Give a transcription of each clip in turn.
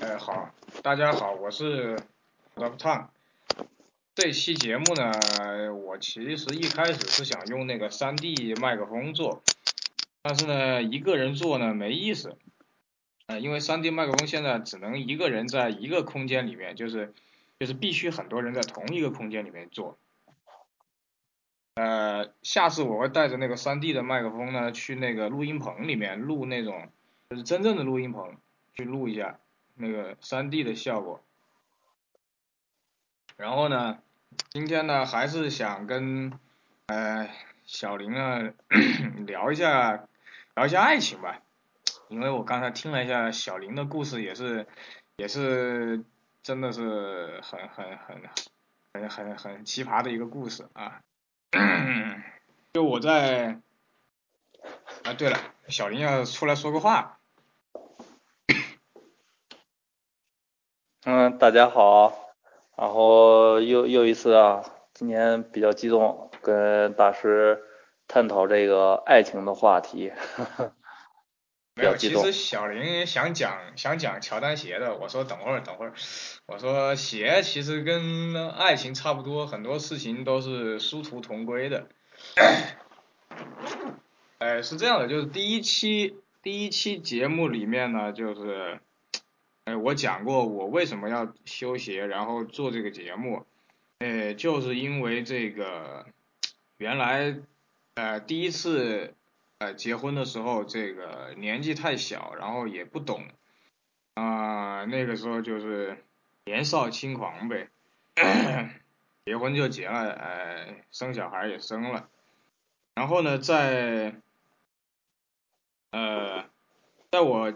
哎，好，大家好，我是 Top Tom。这期节目呢，我其实一开始是想用那个 3D 麦克风做，但是呢，一个人做呢没意思，呃，因为 3D 麦克风现在只能一个人在一个空间里面，就是就是必须很多人在同一个空间里面做。呃，下次我会带着那个 3D 的麦克风呢，去那个录音棚里面录那种，就是真正的录音棚去录一下。那个三 D 的效果，然后呢，今天呢还是想跟呃小林啊聊一下聊一下爱情吧，因为我刚才听了一下小林的故事，也是也是真的是很很很很很很奇葩的一个故事啊，就我在啊对了，小林要出来说个话。嗯，大家好，然后又又一次啊，今天比较激动，跟大师探讨这个爱情的话题，没有，其实小林想讲想讲乔丹鞋的，我说等会儿等会儿，我说鞋其实跟爱情差不多，很多事情都是殊途同归的。哎，是这样的，就是第一期第一期节目里面呢，就是。哎，我讲过我为什么要修鞋，然后做这个节目，哎，就是因为这个原来呃第一次呃结婚的时候，这个年纪太小，然后也不懂啊，那个时候就是年少轻狂呗，结婚就结了，哎，生小孩也生了，然后呢，在呃，在我。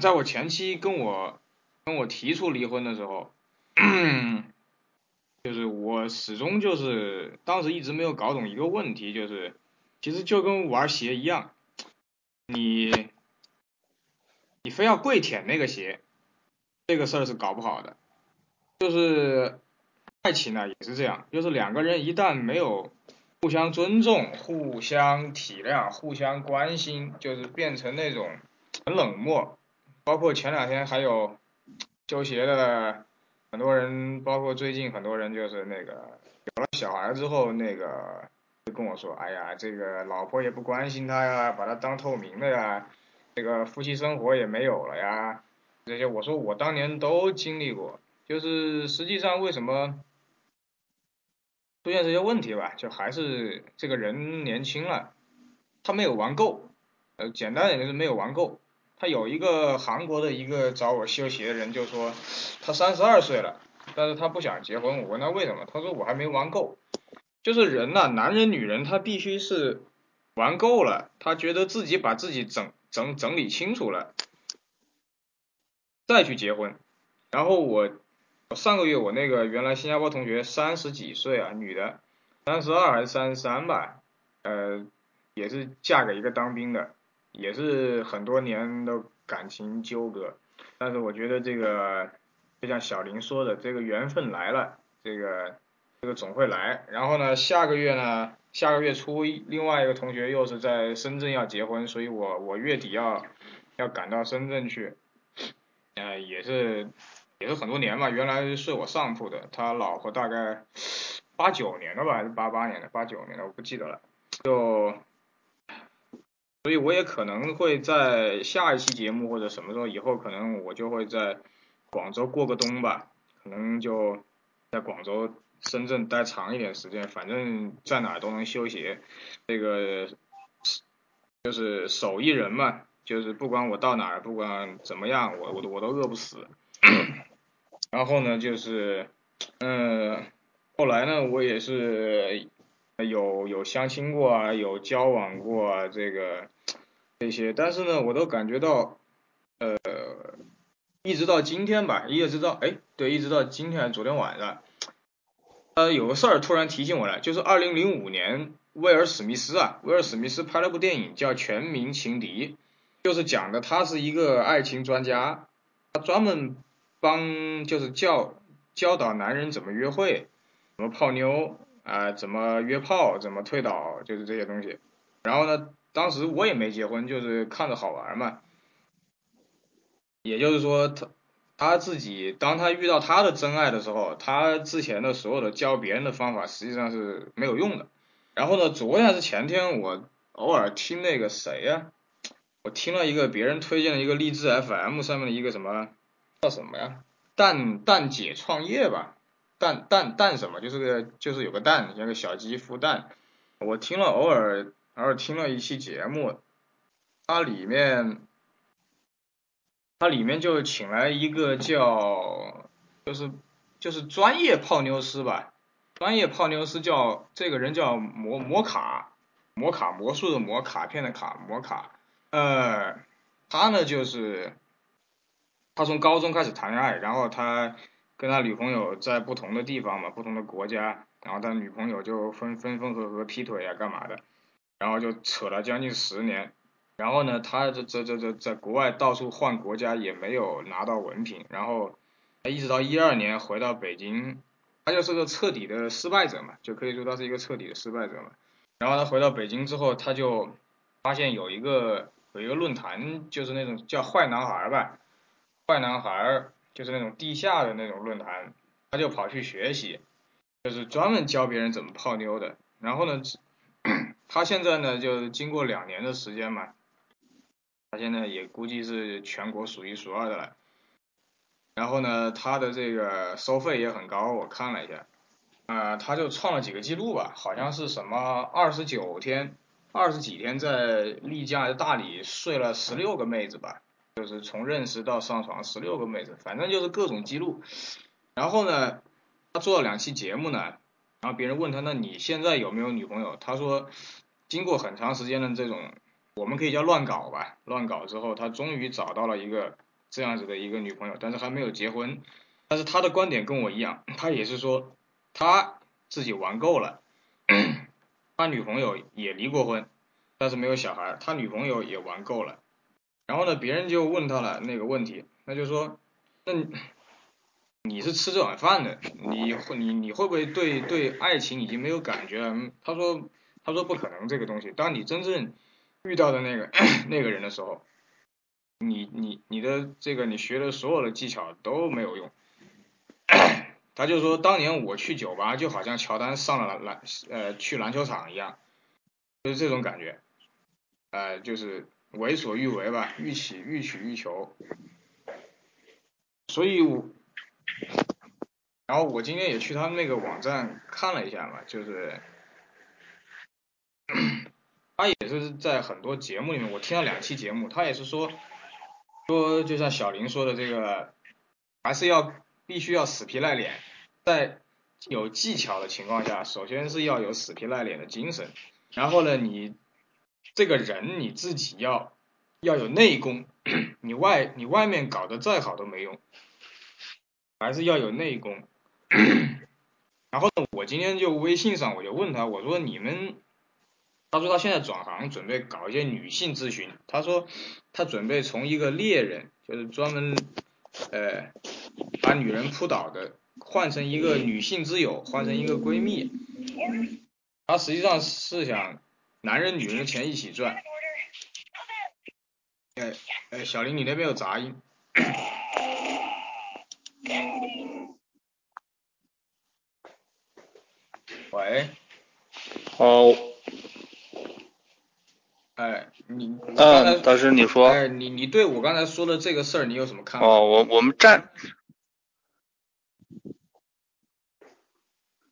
在我前妻跟我跟我提出离婚的时候，就是我始终就是当时一直没有搞懂一个问题，就是其实就跟玩鞋一样，你你非要跪舔那个鞋，这个事儿是搞不好的。就是爱情呢也是这样，就是两个人一旦没有互相尊重、互相体谅、互相关心，就是变成那种很冷漠。包括前两天还有修鞋的很多人，包括最近很多人就是那个有了小孩之后，那个就跟我说，哎呀，这个老婆也不关心他呀，把他当透明的呀，这个夫妻生活也没有了呀，这些我说我当年都经历过，就是实际上为什么出现这些问题吧，就还是这个人年轻了，他没有玩够，呃，简单点就是没有玩够。他有一个韩国的一个找我修鞋的人就说，他三十二岁了，但是他不想结婚。我问他为什么，他说我还没玩够。就是人呐，男人女人他必须是玩够了，他觉得自己把自己整整整理清楚了，再去结婚。然后我上个月我那个原来新加坡同学三十几岁啊，女的，三十二还是三十三吧，呃，也是嫁给一个当兵的。也是很多年的感情纠葛，但是我觉得这个就像小林说的，这个缘分来了，这个这个总会来。然后呢，下个月呢，下个月初，另外一个同学又是在深圳要结婚，所以我我月底要要赶到深圳去，呃，也是也是很多年嘛，原来睡我上铺的，他老婆大概八九年的吧，还是八八年的，八九年的我不记得了，就。所以我也可能会在下一期节目或者什么时候以后，可能我就会在广州过个冬吧，可能就在广州、深圳待长一点时间，反正在哪都能修鞋，这个就是手艺人嘛，就是不管我到哪儿，不管怎么样，我我都我都饿不死。然后呢，就是嗯，后来呢，我也是有有相亲过啊，有交往过啊，这个。这些，但是呢，我都感觉到，呃，一直到今天吧，一直到，哎，对，一直到今天，昨天晚上，呃，有个事儿突然提醒我了，就是二零零五年，威尔史密斯啊，威尔史密斯拍了部电影叫《全民情敌》，就是讲的他是一个爱情专家，他专门帮就是教教导男人怎么约会，怎么泡妞啊，怎么约炮，怎么推倒，就是这些东西，然后呢。当时我也没结婚，就是看着好玩嘛。也就是说，他他自己当他遇到他的真爱的时候，他之前的所有的教别人的方法实际上是没有用的。然后呢，昨天还是前天，我偶尔听那个谁呀，我听了一个别人推荐的一个励志 FM 上面的一个什么叫什么呀？蛋蛋姐创业吧，蛋蛋蛋什么？就是个就是有个蛋，像个小鸡孵蛋。我听了偶尔然后听了一期节目，它里面。它里面就请来一个叫，就是就是专业泡妞师吧，专业泡妞师叫这个人叫摩摩卡，摩卡魔术的魔卡片的卡摩卡，呃，他呢就是他从高中开始谈恋爱，然后他跟他女朋友在不同的地方嘛，不同的国家，然后他女朋友就分分分合合劈腿啊干嘛的，然后就扯了将近十年。然后呢，他这这这这在国外到处换国家也没有拿到文凭，然后他一直到一二年回到北京，他就是个彻底的失败者嘛，就可以说他是一个彻底的失败者嘛。然后他回到北京之后，他就发现有一个有一个论坛，就是那种叫坏男孩吧，坏男孩就是那种地下的那种论坛，他就跑去学习，就是专门教别人怎么泡妞的。然后呢，他现在呢就经过两年的时间嘛。他现在也估计是全国数一数二的了，然后呢，他的这个收费也很高，我看了一下，啊，他就创了几个记录吧，好像是什么二十九天，二十几天在丽江还是大理睡了十六个妹子吧，就是从认识到上床十六个妹子，反正就是各种记录。然后呢，他做了两期节目呢，然后别人问他，那你现在有没有女朋友？他说，经过很长时间的这种。我们可以叫乱搞吧，乱搞之后，他终于找到了一个这样子的一个女朋友，但是还没有结婚。但是他的观点跟我一样，他也是说他自己玩够了，他女朋友也离过婚，但是没有小孩，他女朋友也玩够了。然后呢，别人就问他了那个问题，那就说，那你是吃这碗饭的，你会你你会不会对对爱情已经没有感觉了？他说他说不可能这个东西，当你真正遇到的那个 那个人的时候，你你你的这个你学的所有的技巧都没有用。他就说，当年我去酒吧就好像乔丹上了篮呃去篮球场一样，就是这种感觉，呃就是为所欲为吧，欲起欲取欲求。所以我，然后我今天也去他们那个网站看了一下嘛，就是。他也是在很多节目里面，我听了两期节目，他也是说，说就像小林说的这个，还是要必须要死皮赖脸，在有技巧的情况下，首先是要有死皮赖脸的精神，然后呢，你这个人你自己要要有内功，你外你外面搞得再好都没用，还是要有内功。然后呢，我今天就微信上我就问他，我说你们。他说他现在转行，准备搞一些女性咨询。他说他准备从一个猎人，就是专门呃把女人扑倒的，换成一个女性之友，换成一个闺蜜。他实际上是想男人女人的钱一起赚。哎哎，小林，你那边有杂音。喂。哦。哎，你嗯，大师你说，哎，你你对我刚才说的这个事儿，你有什么看法？哦，我我们站，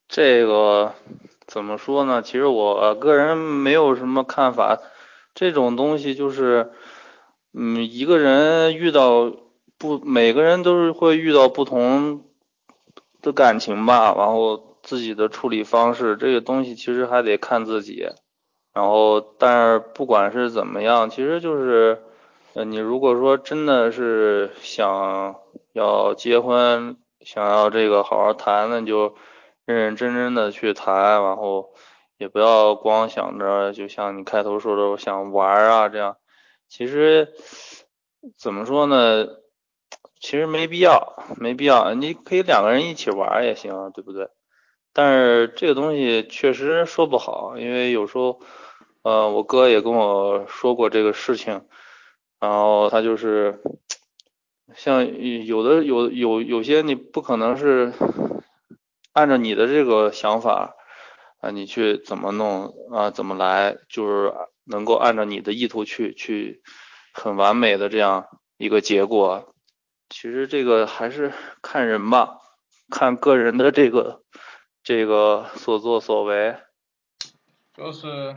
这个怎么说呢？其实我个人没有什么看法，这种东西就是，嗯，一个人遇到不，每个人都是会遇到不同的感情吧，然后自己的处理方式，这个东西其实还得看自己。然后，但是不管是怎么样，其实就是，呃，你如果说真的是想要结婚，想要这个好好谈，那就认认真真的去谈，然后也不要光想着，就像你开头说的，我想玩啊这样，其实怎么说呢？其实没必要，没必要，你可以两个人一起玩也行，对不对？但是这个东西确实说不好，因为有时候。呃，我哥也跟我说过这个事情，然后他就是像有的有有有些你不可能是按照你的这个想法啊，你去怎么弄啊，怎么来，就是能够按照你的意图去去很完美的这样一个结果。其实这个还是看人吧，看个人的这个这个所作所为。就是，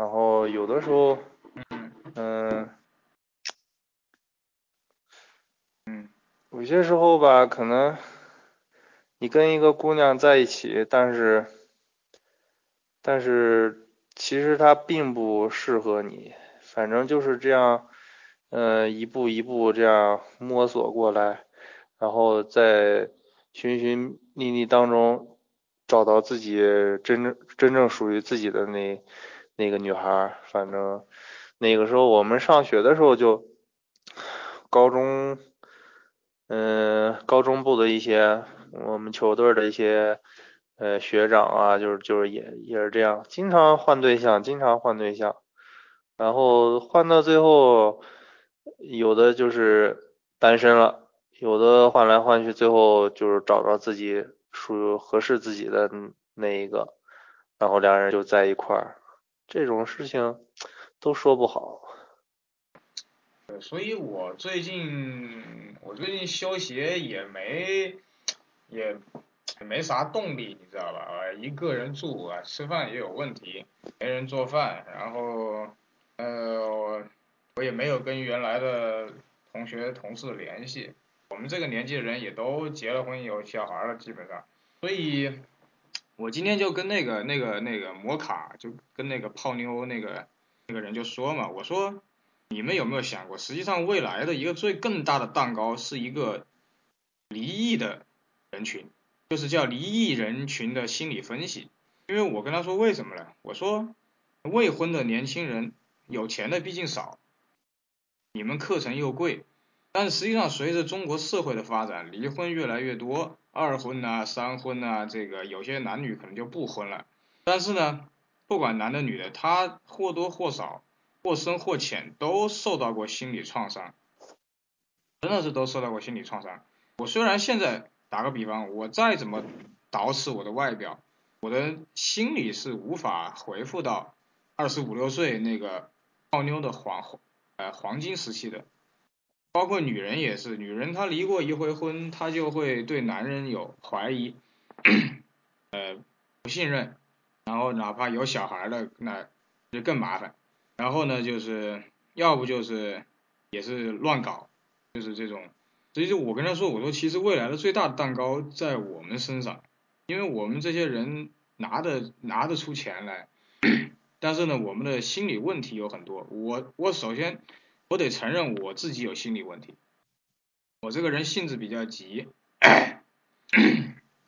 然后有的时候，嗯嗯。有些时候吧，可能你跟一个姑娘在一起，但是但是其实她并不适合你，反正就是这样，嗯，一步一步这样摸索过来，然后在寻寻觅觅当中找到自己真正真正属于自己的那那个女孩。反正那个时候我们上学的时候就高中。嗯，高中部的一些我们球队的一些呃学长啊，就是就是也也是这样，经常换对象，经常换对象，然后换到最后，有的就是单身了，有的换来换去，最后就是找到自己属于合适自己的那一个，然后两人就在一块儿，这种事情都说不好。所以我最近我最近修鞋也没也也没啥动力，你知道吧？啊，一个人住啊，吃饭也有问题，没人做饭，然后呃我也没有跟原来的同学同事联系，我们这个年纪的人也都结了婚有小孩了，基本上，所以我今天就跟那个那个那个摩卡就跟那个泡妞那个那个人就说嘛，我说。你们有没有想过，实际上未来的一个最更大的蛋糕是一个离异的人群，就是叫离异人群的心理分析。因为我跟他说为什么呢？我说未婚的年轻人有钱的毕竟少，你们课程又贵，但实际上随着中国社会的发展，离婚越来越多，二婚呐、三婚呐，这个有些男女可能就不婚了。但是呢，不管男的女的，他或多或少。或深或浅都受到过心理创伤，真的是都受到过心理创伤。我虽然现在打个比方，我再怎么捯饬我的外表，我的心理是无法回复到二十五六岁那个泡妞的黄呃黄金时期的。包括女人也是，女人她离过一回婚，她就会对男人有怀疑，呃不信任，然后哪怕有小孩的，那就更麻烦。然后呢，就是要不就是也是乱搞，就是这种。所以就我跟他说，我说其实未来的最大的蛋糕在我们身上，因为我们这些人拿的拿得出钱来，但是呢，我们的心理问题有很多。我我首先我得承认我自己有心理问题，我这个人性子比较急，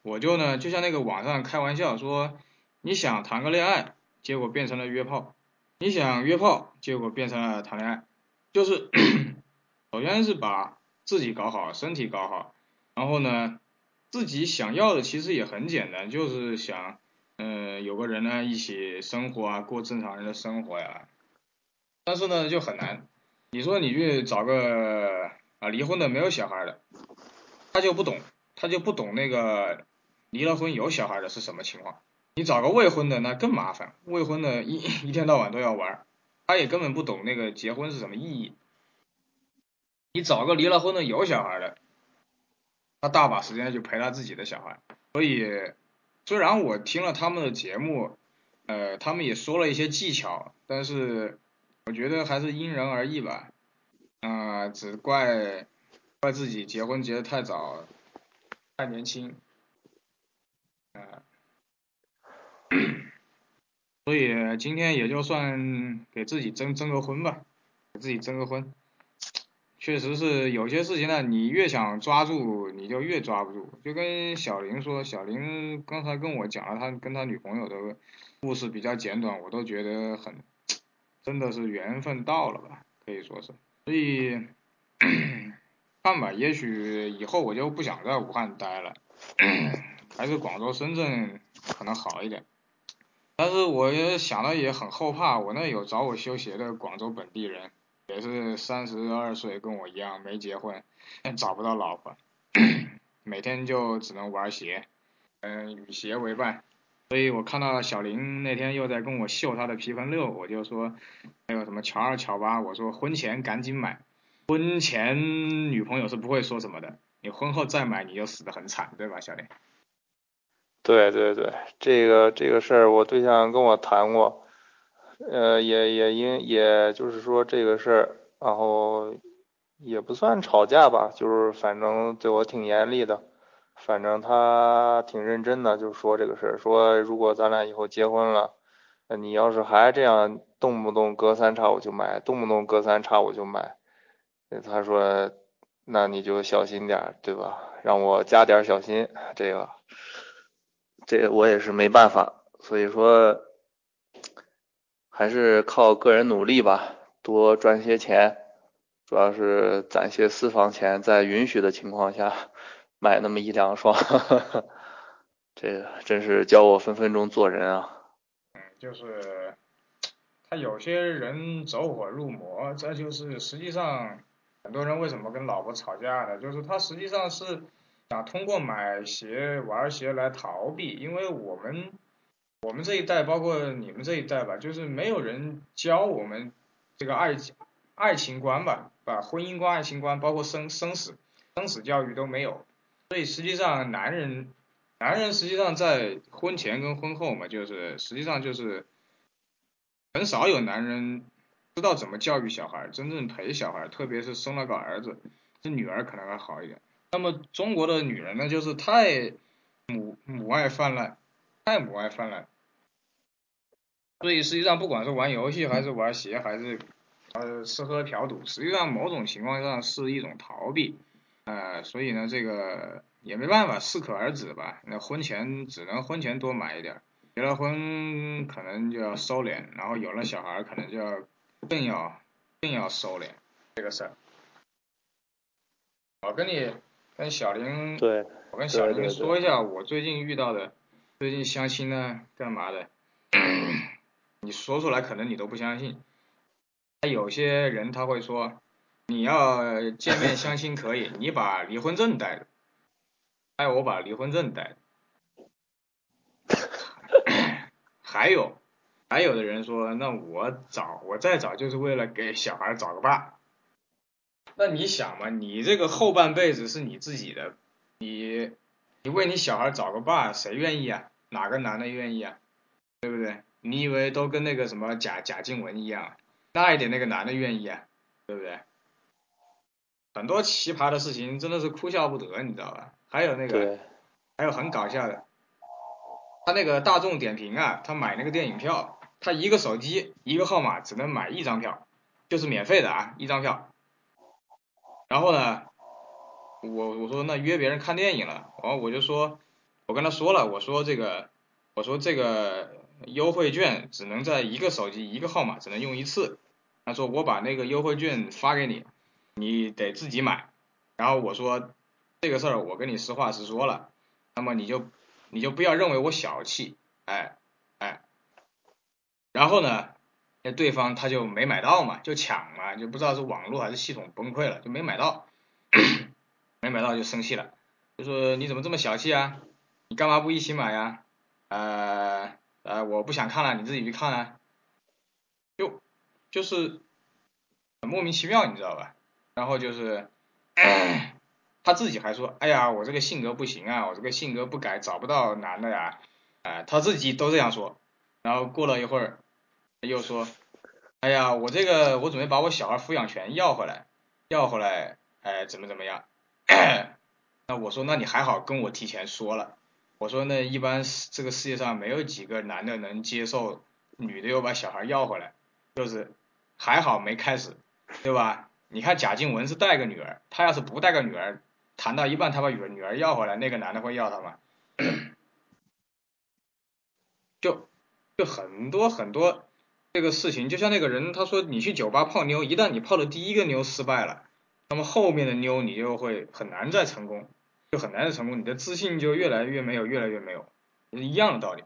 我就呢就像那个网上开玩笑说，你想谈个恋爱，结果变成了约炮。你想约炮，结果变成了谈恋爱，就是 首先是把自己搞好，身体搞好，然后呢，自己想要的其实也很简单，就是想，嗯，有个人呢一起生活啊，过正常人的生活呀，但是呢就很难。你说你去找个啊离婚的没有小孩的，他就不懂，他就不懂那个离了婚有小孩的是什么情况。你找个未婚的那更麻烦，未婚的一一天到晚都要玩，他也根本不懂那个结婚是什么意义。你找个离了婚的有小孩的，他大把时间就陪他自己的小孩。所以，虽然我听了他们的节目，呃，他们也说了一些技巧，但是我觉得还是因人而异吧。啊，只怪怪自己结婚结的太早，太年轻，啊。所以今天也就算给自己征征个婚吧，给自己征个婚。确实是有些事情呢，你越想抓住，你就越抓不住。就跟小林说，小林刚才跟我讲了他跟他女朋友的故事，比较简短，我都觉得很，真的是缘分到了吧，可以说是。所以看吧，也许以后我就不想在武汉待了，还是广州、深圳可能好一点。但是我也想了，也很后怕。我那有找我修鞋的广州本地人，也是三十二岁，跟我一样没结婚，找不到老婆，每天就只能玩鞋，嗯，与鞋为伴。所以我看到小林那天又在跟我秀他的皮盆六，我就说，还有什么乔二乔八，我说婚前赶紧买，婚前女朋友是不会说什么的，你婚后再买你就死得很惨，对吧，小林？对对对，这个这个事儿我对象跟我谈过，呃，也也因也就是说这个事儿，然后也不算吵架吧，就是反正对我挺严厉的。反正他挺认真的，就说这个事儿，说如果咱俩以后结婚了，你要是还这样动不动隔三差五就买，动不动隔三差五就买，他说那你就小心点，对吧？让我加点小心，这个，这我也是没办法，所以说还是靠个人努力吧，多赚些钱，主要是攒些私房钱，在允许的情况下。买那么一两双，这个真是教我分分钟做人啊。嗯，就是他有些人走火入魔，这就是实际上很多人为什么跟老婆吵架呢，就是他实际上是想通过买鞋玩鞋来逃避，因为我们我们这一代，包括你们这一代吧，就是没有人教我们这个爱情爱情观吧，把婚姻观、爱情观，包括生生死生死教育都没有。所以实际上，男人，男人实际上在婚前跟婚后嘛，就是实际上就是很少有男人知道怎么教育小孩，真正陪小孩，特别是生了个儿子，这女儿可能还好一点。那么中国的女人呢，就是太母母爱泛滥，太母爱泛滥。所以实际上，不管是玩游戏，还是玩鞋，还是呃吃喝嫖赌，实际上某种情况下是一种逃避。呃，所以呢，这个也没办法，适可而止吧。那婚前只能婚前多买一点，结了婚可能就要收敛，然后有了小孩可能就要更要更要收敛这个事儿。我跟你跟小林，对，我跟小林说一下我最近遇到的，最近相亲呢干嘛的？你说出来可能你都不相信，他有些人他会说。你要见面相亲可以，你把离婚证带着，哎我把离婚证带着，还有还有的人说，那我找我再找就是为了给小孩找个爸，那你想嘛，你这个后半辈子是你自己的，你你为你小孩找个爸，谁愿意啊？哪个男的愿意啊？对不对？你以为都跟那个什么贾贾静雯一样，大一点那个男的愿意啊？对不对？很多奇葩的事情真的是哭笑不得，你知道吧？还有那个，还有很搞笑的，他那个大众点评啊，他买那个电影票，他一个手机一个号码只能买一张票，就是免费的啊，一张票。然后呢，我我说那约别人看电影了，然后我就说，我跟他说了，我说这个，我说这个优惠券只能在一个手机一个号码只能用一次，他说我把那个优惠券发给你。你得自己买，然后我说这个事儿我跟你实话实说了，那么你就你就不要认为我小气，哎哎，然后呢，那对方他就没买到嘛，就抢嘛，就不知道是网络还是系统崩溃了，就没买到，没买到就生气了，就说你怎么这么小气啊？你干嘛不一起买呀？呃呃，我不想看了，你自己去看啊，就就是很莫名其妙，你知道吧？然后就是，他自己还说，哎呀，我这个性格不行啊，我这个性格不改找不到男的呀，啊，他自己都这样说。然后过了一会儿，又说，哎呀，我这个我准备把我小孩抚养权要回来，要回来，哎，怎么怎么样？那我说，那你还好跟我提前说了。我说，那一般这个世界上没有几个男的能接受女的又把小孩要回来，就是还好没开始，对吧？你看贾静雯是带个女儿，他要是不带个女儿，谈到一半他把女儿女儿要回来，那个男的会要她吗？就就很多很多这个事情，就像那个人他说你去酒吧泡妞，一旦你泡的第一个妞失败了，那么后面的妞你就会很难再成功，就很难再成功，你的自信就越来越没有，越来越没有，一样的道理。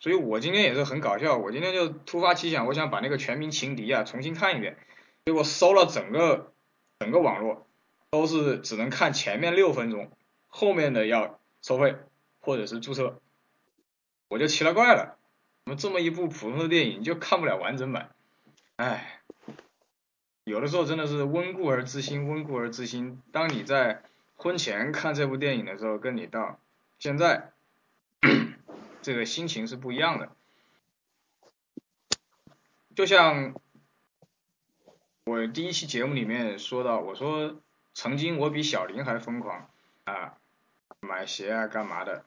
所以我今天也是很搞笑，我今天就突发奇想，我想把那个《全民情敌》啊重新看一遍，结果搜了整个整个网络都是只能看前面六分钟，后面的要收费或者是注册，我就奇了怪了，怎么这么一部普通的电影就看不了完整版？哎，有的时候真的是温故而知新，温故而知新。当你在婚前看这部电影的时候，跟你到现在。这个心情是不一样的，就像我第一期节目里面说到，我说曾经我比小林还疯狂啊，买鞋啊干嘛的，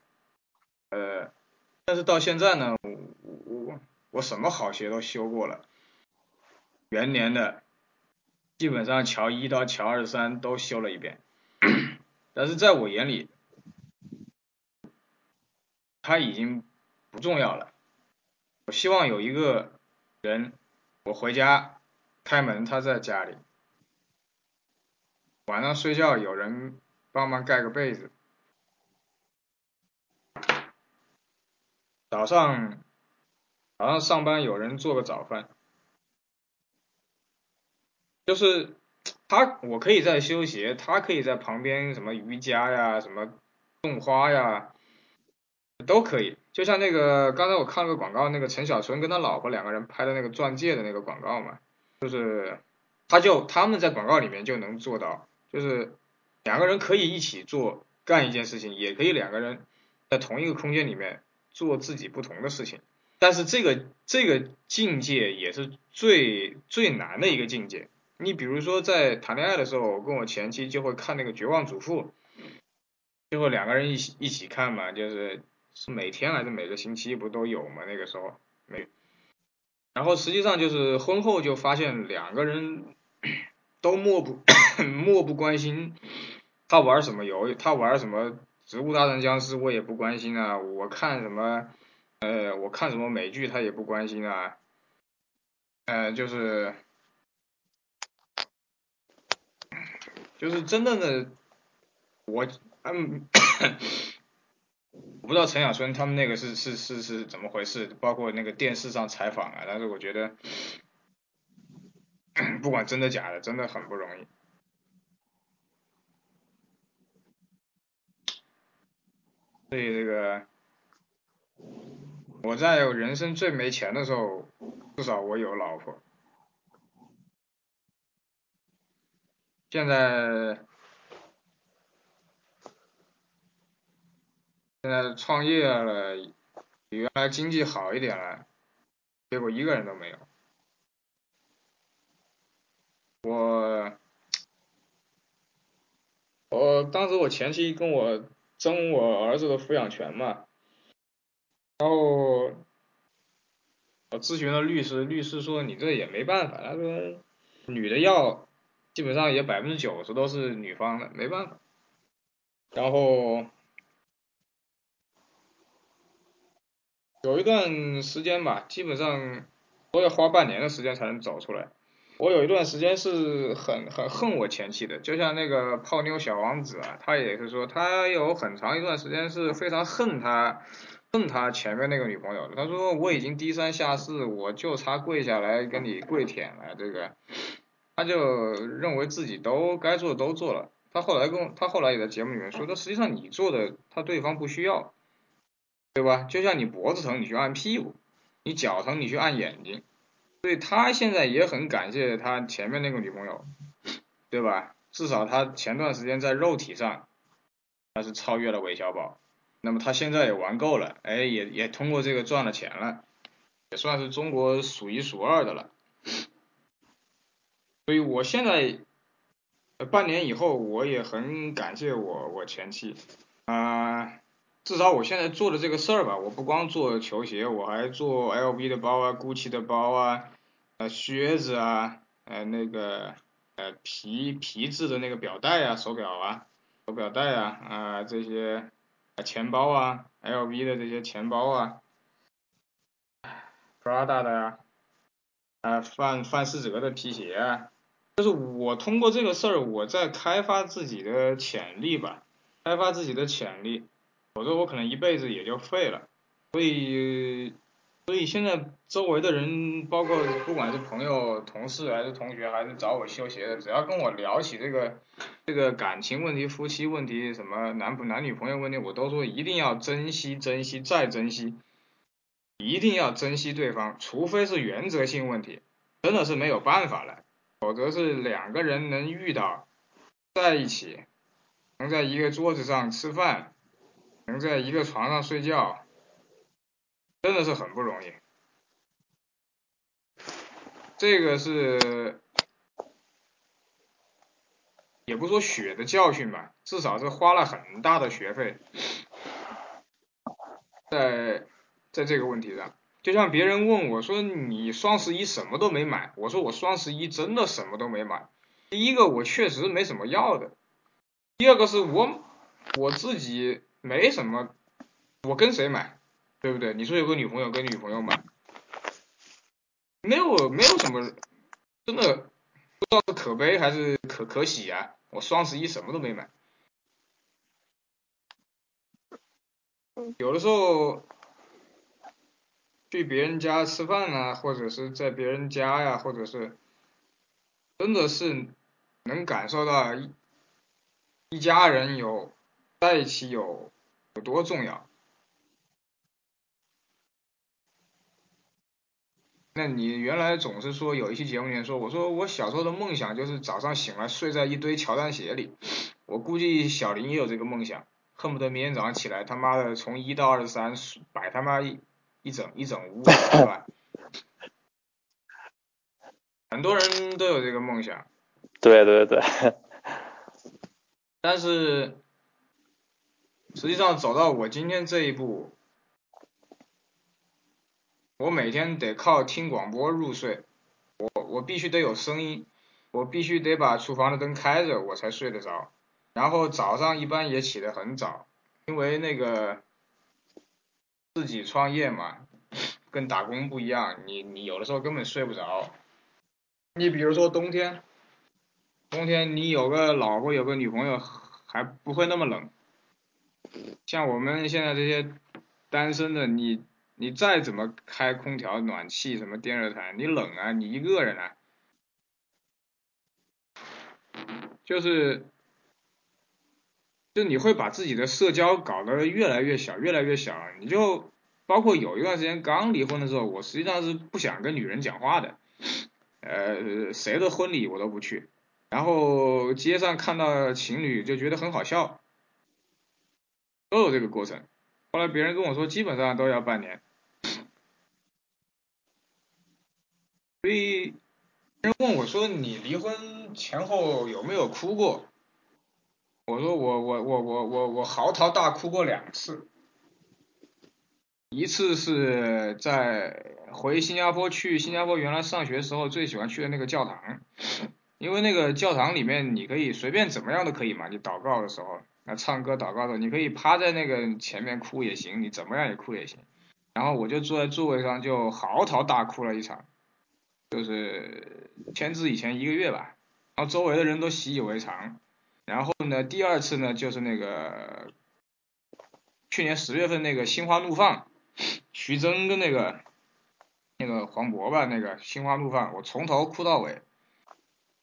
呃，但是到现在呢，我我我什么好鞋都修过了，元年的，基本上乔一到乔二三都修了一遍，但是在我眼里。他已经不重要了。我希望有一个人，我回家开门，他在家里，晚上睡觉有人帮忙盖个被子，早上早上上班有人做个早饭，就是他，我可以在修鞋，他可以在旁边什么瑜伽呀，什么种花呀。都可以，就像那个刚才我看了个广告，那个陈小春跟他老婆两个人拍的那个钻戒的那个广告嘛，就是他就他们在广告里面就能做到，就是两个人可以一起做干一件事情，也可以两个人在同一个空间里面做自己不同的事情，但是这个这个境界也是最最难的一个境界。你比如说在谈恋爱的时候，我跟我前妻就会看那个《绝望主妇》，最后两个人一起一起看嘛，就是。是每天还是每个星期不都有吗？那个时候没，然后实际上就是婚后就发现两个人都漠不 漠不关心，他玩什么游，他玩什么植物大战僵尸我也不关心啊，我看什么呃我看什么美剧他也不关心啊，呃就是就是真正的我嗯。我不知道陈小春他们那个是是是是怎么回事，包括那个电视上采访啊，但是我觉得不管真的假的，真的很不容易。所以这个我在人生最没钱的时候，至少我有老婆。现在。现在创业了，比原来经济好一点了，结果一个人都没有。我，我当时我前妻跟我争我儿子的抚养权嘛，然后我咨询了律师，律师说你这也没办法，他说女的要，基本上也百分之九十都是女方的，没办法。然后。有一段时间吧，基本上都要花半年的时间才能走出来。我有一段时间是很很恨我前妻的，就像那个泡妞小王子啊，他也是说他有很长一段时间是非常恨他恨他前面那个女朋友的。他说我已经低三下四，我就差跪下来跟你跪舔了，这个他就认为自己都该做的都做了。他后来跟他后来也在节目里面说，他实际上你做的他对方不需要。对吧？就像你脖子疼，你去按屁股；你脚疼，你去按眼睛。所以他现在也很感谢他前面那个女朋友，对吧？至少他前段时间在肉体上，他是超越了韦小宝。那么他现在也玩够了，哎，也也通过这个赚了钱了，也算是中国数一数二的了。所以我现在半年以后，我也很感谢我我前妻啊。至少我现在做的这个事儿吧，我不光做球鞋，我还做 LV 的包啊，GUCCI 的包啊，呃靴子啊，呃那个呃皮皮质的那个表带啊，手表啊，手表带啊，啊这些钱包啊，LV 的这些钱包啊，Prada 的啊，啊范范思哲的皮鞋啊，就是我通过这个事儿，我在开发自己的潜力吧，开发自己的潜力。否则我可能一辈子也就废了，所以所以现在周围的人，包括不管是朋友、同事还是同学，还是找我修鞋的，只要跟我聊起这个这个感情问题、夫妻问题、什么男朋男女朋友问题，我都说一定要珍惜、珍惜再珍惜，一定要珍惜对方，除非是原则性问题，真的是没有办法了，否则是两个人能遇到在一起，能在一个桌子上吃饭，能在一个床上睡觉。真的是很不容易，这个是也不说血的教训吧，至少是花了很大的学费，在在这个问题上，就像别人问我说你双十一什么都没买，我说我双十一真的什么都没买。第一个我确实没什么要的，第二个是我我自己没什么，我跟谁买？对不对？你说有个女朋友跟女朋友买，没有没有什么，真的不知道是可悲还是可可喜啊！我双十一什么都没买，有的时候去别人家吃饭啊，或者是在别人家呀，或者是真的是能感受到一一家人有在一起有有多重要。那你原来总是说有一期节目里面说，我说我小时候的梦想就是早上醒来睡在一堆乔丹鞋里，我估计小林也有这个梦想，恨不得明天早上起来他妈的从一到二十三摆他妈一一整一整屋，是吧？很多人都有这个梦想。对对对。但是实际上走到我今天这一步。我每天得靠听广播入睡，我我必须得有声音，我必须得把厨房的灯开着，我才睡得着。然后早上一般也起得很早，因为那个自己创业嘛，跟打工不一样，你你有的时候根本睡不着。你比如说冬天，冬天你有个老婆有个女朋友还不会那么冷，像我们现在这些单身的你。你再怎么开空调、暖气、什么电热毯，你冷啊！你一个人啊，就是，就你会把自己的社交搞得越来越小，越来越小。你就包括有一段时间刚离婚的时候，我实际上是不想跟女人讲话的，呃，谁的婚礼我都不去，然后街上看到情侣就觉得很好笑，都有这个过程。后来别人跟我说，基本上都要半年。所以，人问我说：“你离婚前后有没有哭过？”我说：“我我我我我我嚎啕大哭过两次，一次是在回新加坡去新加坡原来上学时候最喜欢去的那个教堂，因为那个教堂里面你可以随便怎么样都可以嘛，你祷告的时候。”那唱歌祷告的，你可以趴在那个前面哭也行，你怎么样也哭也行。然后我就坐在座位上就嚎啕大哭了一场，就是签字以前一个月吧。然后周围的人都习以为常。然后呢，第二次呢就是那个去年十月份那个心花怒放，徐峥跟那个那个黄渤吧，那个心花怒放，我从头哭到尾。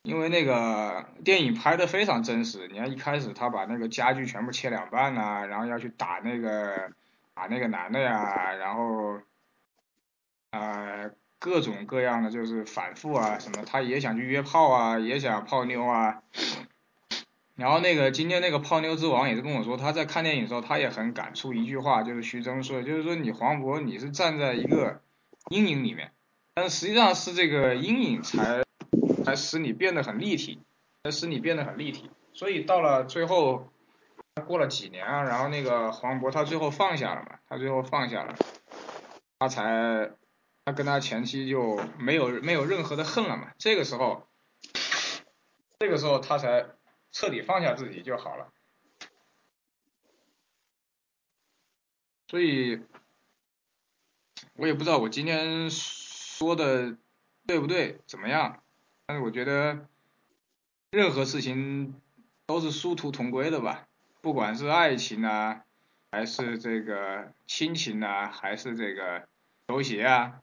因为那个电影拍的非常真实，你看一开始他把那个家具全部切两半呐，然后要去打那个打那个男的呀，然后呃各种各样的就是反复啊什么，他也想去约炮啊，也想泡妞啊，然后那个今天那个泡妞之王也是跟我说，他在看电影的时候他也很感触一句话，就是徐峥说，就是说你黄渤你是站在一个阴影里面，但实际上是这个阴影才。来使你变得很立体，来使你变得很立体。所以到了最后，过了几年啊，然后那个黄渤他最后放下了嘛，他最后放下了，他才他跟他前妻就没有没有任何的恨了嘛。这个时候，这个时候他才彻底放下自己就好了。所以，我也不知道我今天说的对不对，怎么样。但是我觉得，任何事情都是殊途同归的吧，不管是爱情啊，还是这个亲情啊，还是这个球鞋啊，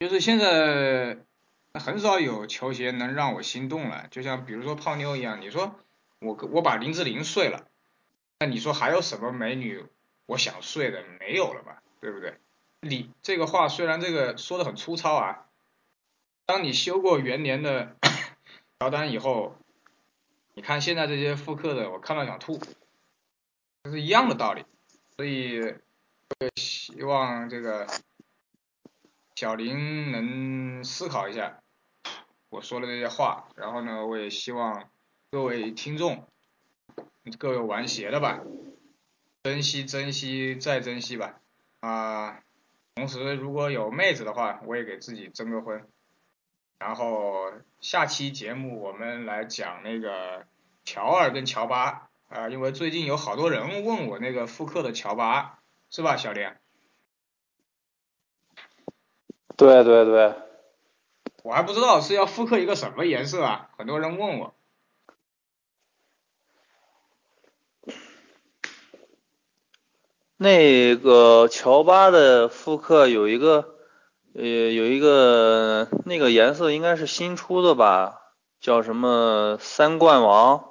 就是现在很少有球鞋能让我心动了。就像比如说泡妞一样，你说我我把林志玲睡了，那你说还有什么美女我想睡的没有了吧？对不对？你这个话虽然这个说的很粗糙啊，当你修过元年的 乔丹以后，你看现在这些复刻的，我看到想吐，这是一样的道理。所以希望这个小林能思考一下我说的这些话，然后呢，我也希望各位听众，各位玩鞋的吧，珍惜珍惜再珍惜吧啊。同时，如果有妹子的话，我也给自己征个婚。然后下期节目我们来讲那个乔二跟乔巴啊，因为最近有好多人问我那个复刻的乔巴，是吧，小林？对对对。我还不知道是要复刻一个什么颜色啊，很多人问我。那个乔巴的复刻有一个，呃，有一个那个颜色应该是新出的吧，叫什么三冠王，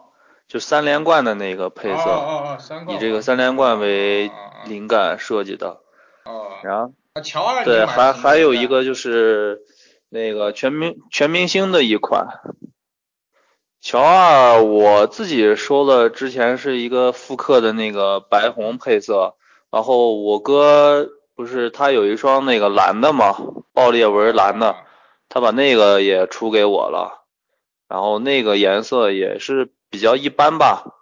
就三连冠的那个配色，哦哦哦，以这个三连冠为灵感设计的。哦。然后。乔二。对，还还有一个就是那个全明全明星的一款。乔二我自己收了，之前是一个复刻的那个白红配色。然后我哥不是他有一双那个蓝的嘛，爆裂纹蓝的，他把那个也出给我了，然后那个颜色也是比较一般吧，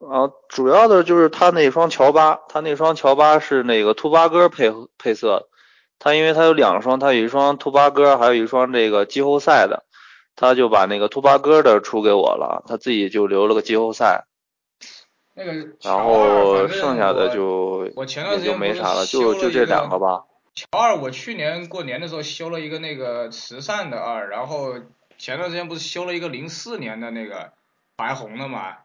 啊，主要的就是他那双乔巴，他那双乔巴是那个兔八哥配配色，他因为他有两双，他有一双兔八哥，还有一双这个季后赛的，他就把那个兔八哥的出给我了，他自己就留了个季后赛。那个，然后剩下的就我前段时间没啥了，就就这两个吧。乔二，我去年过年的时候修了一个那个慈善的二，然后前段时间不是修了一个零四年的那个白红的嘛，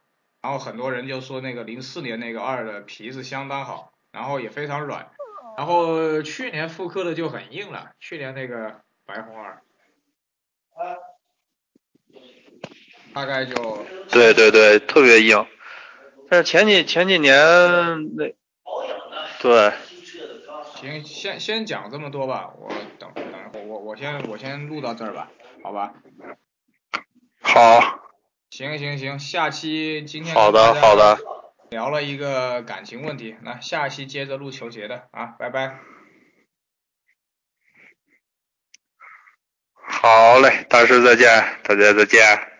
然后很多人就说那个零四年那个二的皮子相当好，然后也非常软，然后去年复刻的就很硬了，去年那个白红二，大概就对对对，特别硬。但是前几前几年那，对，行，先先讲这么多吧，我等等我我先我先录到这儿吧，好吧？好。行行行，下期今天好的好的聊了一个感情问题，那下期接着录球鞋的啊，拜拜。好嘞，大师再见，大家再见。